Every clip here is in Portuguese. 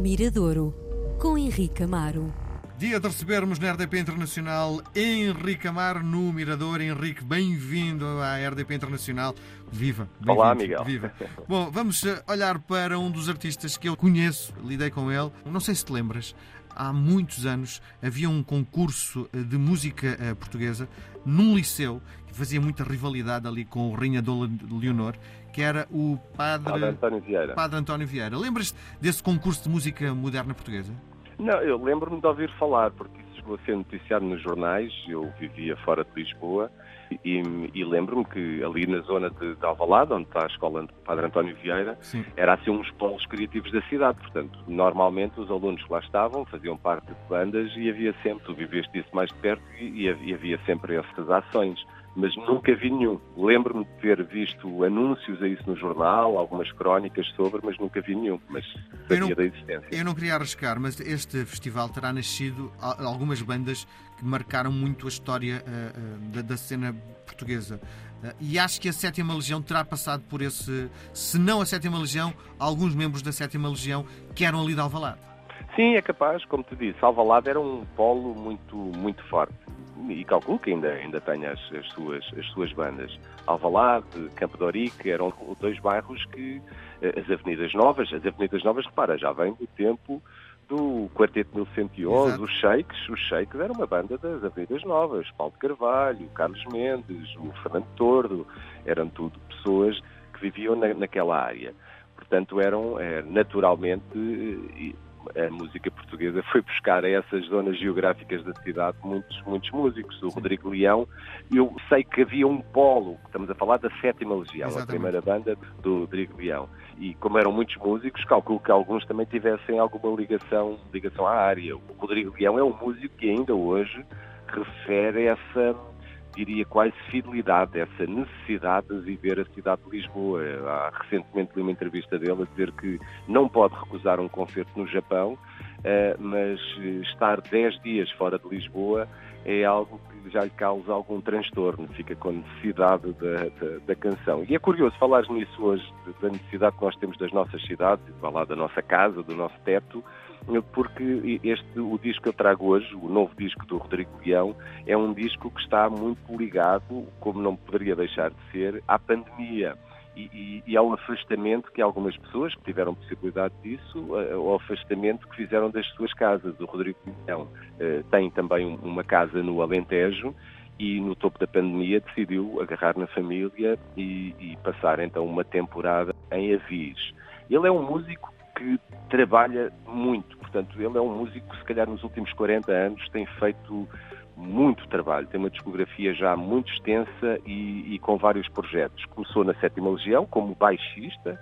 Miradouro, com Henrique Amaro. Dia de recebermos na RDP Internacional Henrique Amaro no Mirador. Henrique, bem-vindo à RDP Internacional. Viva! Olá, Miguel. Viva! Bom, vamos eh, olhar para um dos artistas que eu conheço, lidei com ele. Não sei se te lembras, há muitos anos havia um concurso eh, de música eh, portuguesa num liceu que fazia muita rivalidade ali com o Rainha Dona Leonor, que era o Padre, Padre António Vieira. Padre António Vieira. Lembras-te desse concurso de música moderna portuguesa? Não, eu lembro-me de ouvir falar, porque chegou a ser noticiado nos jornais. Eu vivia fora de Lisboa e, e lembro-me que ali na zona de, de Alvalade, onde está a escola de Padre António Vieira, Sim. era assim uns polos criativos da cidade. Portanto, normalmente os alunos que lá estavam faziam parte de bandas e havia sempre, tu viveste isso mais de perto, e, e havia sempre essas ações mas nunca vi nenhum. Lembro-me de ter visto anúncios a isso no jornal, algumas crónicas sobre, mas nunca vi nenhum. Mas sabia não, da existência. Eu não queria arriscar, mas este festival terá nascido algumas bandas que marcaram muito a história uh, uh, da, da, cena portuguesa. Uh, e acho que a Sétima Legião terá passado por esse. Se não a Sétima Legião, alguns membros da Sétima Legião que eram ali de Alvalade. Sim, é capaz, como te disse, Alvalade era um polo muito, muito forte e calculo que ainda, ainda tenha as, as, suas, as suas bandas. Alvalade, Campo de Orique, eram dois bairros que eh, as Avenidas Novas, as Avenidas Novas, repara, já vem do tempo do Quarteto 1111, Exato. os Shakes, os Shakes era uma banda das Avenidas Novas, Paulo de Carvalho, Carlos Mendes, o Fernando Tordo, eram tudo pessoas que viviam na, naquela área. Portanto, eram é, naturalmente a música portuguesa foi buscar a essas zonas geográficas da cidade muitos, muitos músicos. O Rodrigo Leão, eu sei que havia um polo, estamos a falar da Sétima Legião, Exatamente. a primeira banda do Rodrigo Leão. E como eram muitos músicos, calculo que alguns também tivessem alguma ligação, ligação à área. O Rodrigo Leão é um músico que ainda hoje refere essa diria quase fidelidade, essa necessidade de viver a cidade de Lisboa. Há recentemente li uma entrevista dele a dizer que não pode recusar um concerto no Japão, eh, mas estar 10 dias fora de Lisboa é algo que já lhe causa algum transtorno, fica com necessidade da, da, da canção. E é curioso falar nisso hoje, da necessidade que nós temos das nossas cidades, falar da nossa casa, do nosso teto, porque este, o disco que eu trago hoje, o novo disco do Rodrigo Leão, é um disco que está muito ligado, como não poderia deixar de ser, à pandemia. E, e, e, ao afastamento que algumas pessoas que tiveram possibilidade disso, eh, ao afastamento que fizeram das suas casas. O Rodrigo Leão uh, tem também uma casa no Alentejo e no topo da pandemia decidiu agarrar na família e, e passar então uma temporada em Avis. Ele é um músico que trabalha muito. Portanto, ele é um músico que, se calhar, nos últimos 40 anos tem feito muito trabalho. Tem uma discografia já muito extensa e, e com vários projetos. Começou na Sétima Legião como baixista,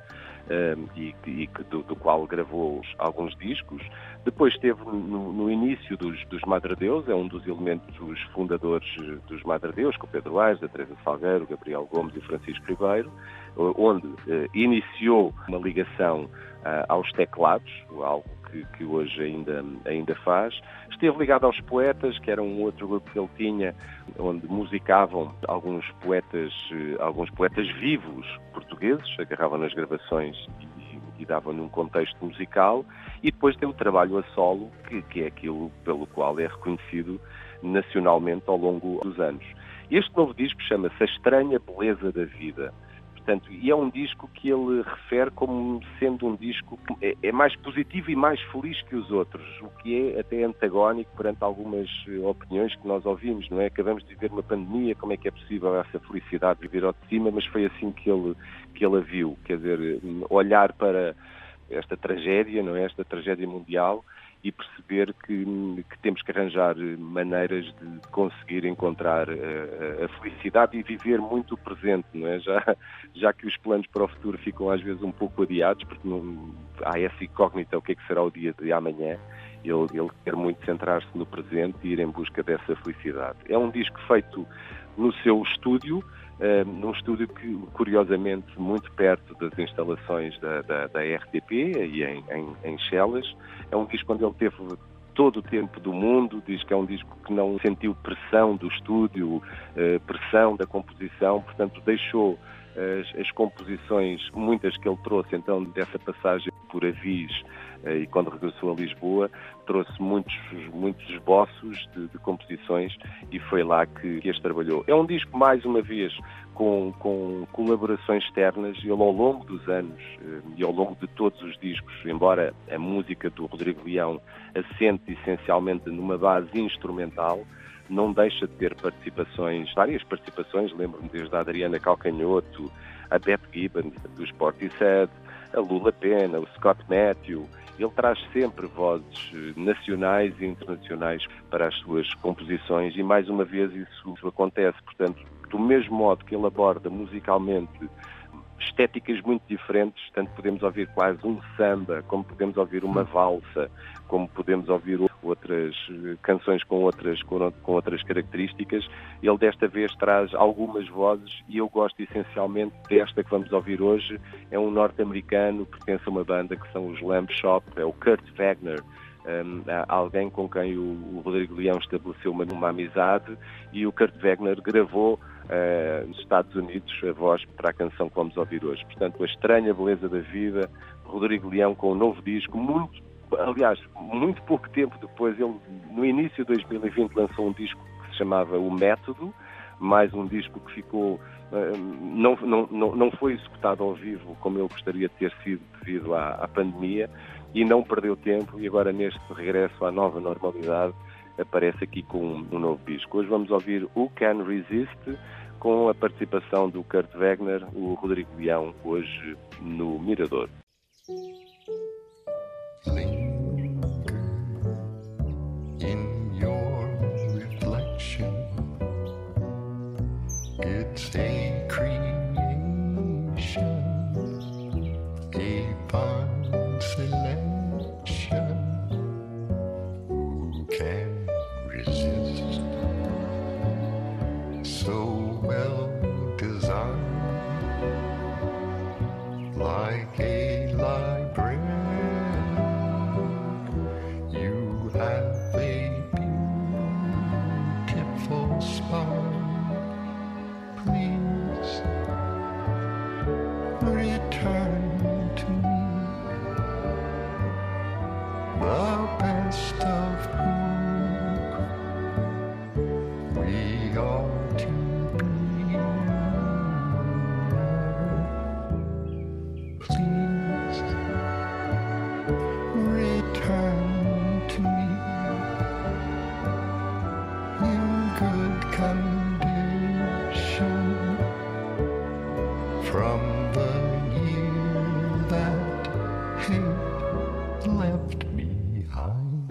um, e, e do, do, qual gravou alguns discos. Depois esteve no, no início dos, dos Madre Deus, é um dos elementos dos fundadores dos Madre Deus, com o Pedro Aires, a Teresa Salgueiro, Gabriel Gomes e Francisco Ribeiro, onde uh, iniciou uma ligação aos teclados, algo que, que, hoje ainda, ainda faz. Esteve ligado aos poetas, que era um outro grupo que ele tinha, onde musicavam alguns poetas, eh, alguns poetas vivos portugueses, agarravam nas gravações e, e davam-lhe um contexto musical. E depois tem o trabalho a solo, que, que é aquilo pelo qual é reconhecido nacionalmente ao longo dos anos. Este novo disco chama-se A Estranha Beleza da Vida. Portanto, e é um disco que ele refere como sendo um disco que é, é, mais positivo e mais feliz que os outros, o que é até antagónico perante algumas eh, opiniões que nós ouvimos, não é? Acabamos de viver uma pandemia, como é que é possível essa felicidade de vir ao de cima, mas foi assim que ele, que ele a viu, quer dizer, olhar para esta tragédia, não é? Esta tragédia mundial e perceber que, que, temos que arranjar maneiras de conseguir encontrar a, eh, a, felicidade e viver muito o presente, não é? Já, já que os planos para o futuro ficam às vezes um pouco adiados, porque não, há essa incógnita o que é que será o dia de amanhã, ele, ele quer muito centrar-se no presente e ir em busca dessa felicidade. É um disco feito no seu estúdio, num estúdio que, curiosamente, muito perto das instalações da, da, da RTP e em, em, em Chelas. É um disco onde ele teve todo o tempo do mundo, diz que é um disco que não sentiu pressão do estúdio, uh, pressão da composição, portanto deixou as, as, composições, muitas que ele trouxe então dessa passagem por Avis eh, e quando regressou a Lisboa, trouxe muitos, muitos esboços de, de composições e foi lá que, que este trabalhou. É um disco, mais uma vez, com, com colaborações externas. Ele, ao longo dos anos eh, e ao longo de todos os discos, embora a música do Rodrigo Leão assente essencialmente numa base instrumental, não deixa de ter participações, várias participações, lembro-me desde a Adriana Calcanhoto, a Beth Gibbons, do Sportishead, a Lula Pena, o Scott Matthew, ele traz sempre vozes eh, nacionais e internacionais para as suas composições e mais uma vez isso acontece. Portanto, do mesmo modo que ele aborda musicalmente estéticas muito diferentes, tanto podemos ouvir quase um samba, como podemos ouvir uma valsa, como podemos ouvir outras eh, canções com outras, com outras características. Ele desta vez traz algumas vozes e eu gosto essencialmente desta que vamos ouvir hoje. É um norte-americano, pertence a uma banda que são os Lamb Shop, é o Kurt Wagner. Um, alguém com quem o, o Rodrigo Leão estabeleceu uma, uma amizade e o Kurt Wagner gravou uh, nos Estados Unidos a voz para a canção que vamos ouvir hoje. Portanto, a estranha beleza da vida, Rodrigo Leão com um novo disco, muito aliás, muito pouco tempo depois, ele no início de 2020 lançou um disco que se chamava O Método, mais um disco que ficou não, não, não foi executado ao vivo como ele gostaria de ter sido devido à, à pandemia e não perdeu tempo e agora neste regresso à nova normalidade aparece aqui com um, novo disco. Hoje vamos ouvir Who Can Resist com a participação do Kurt Wagner, o Rodrigo Leão, hoje no Mirador. from the year that hate left behind.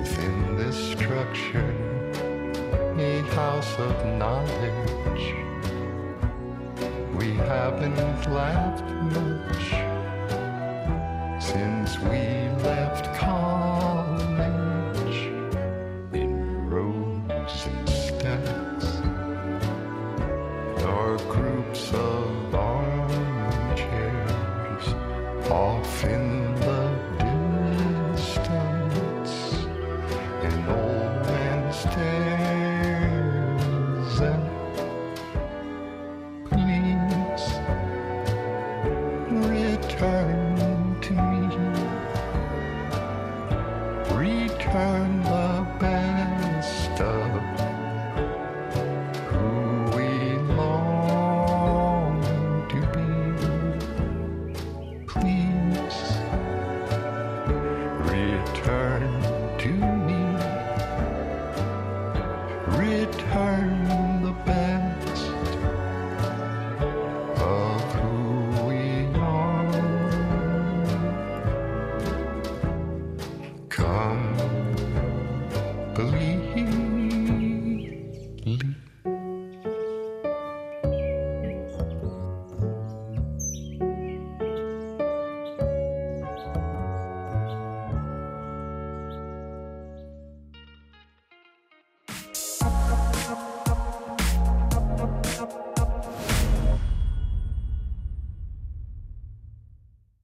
Within this structure, a house of knowledge, we haven't laughed much.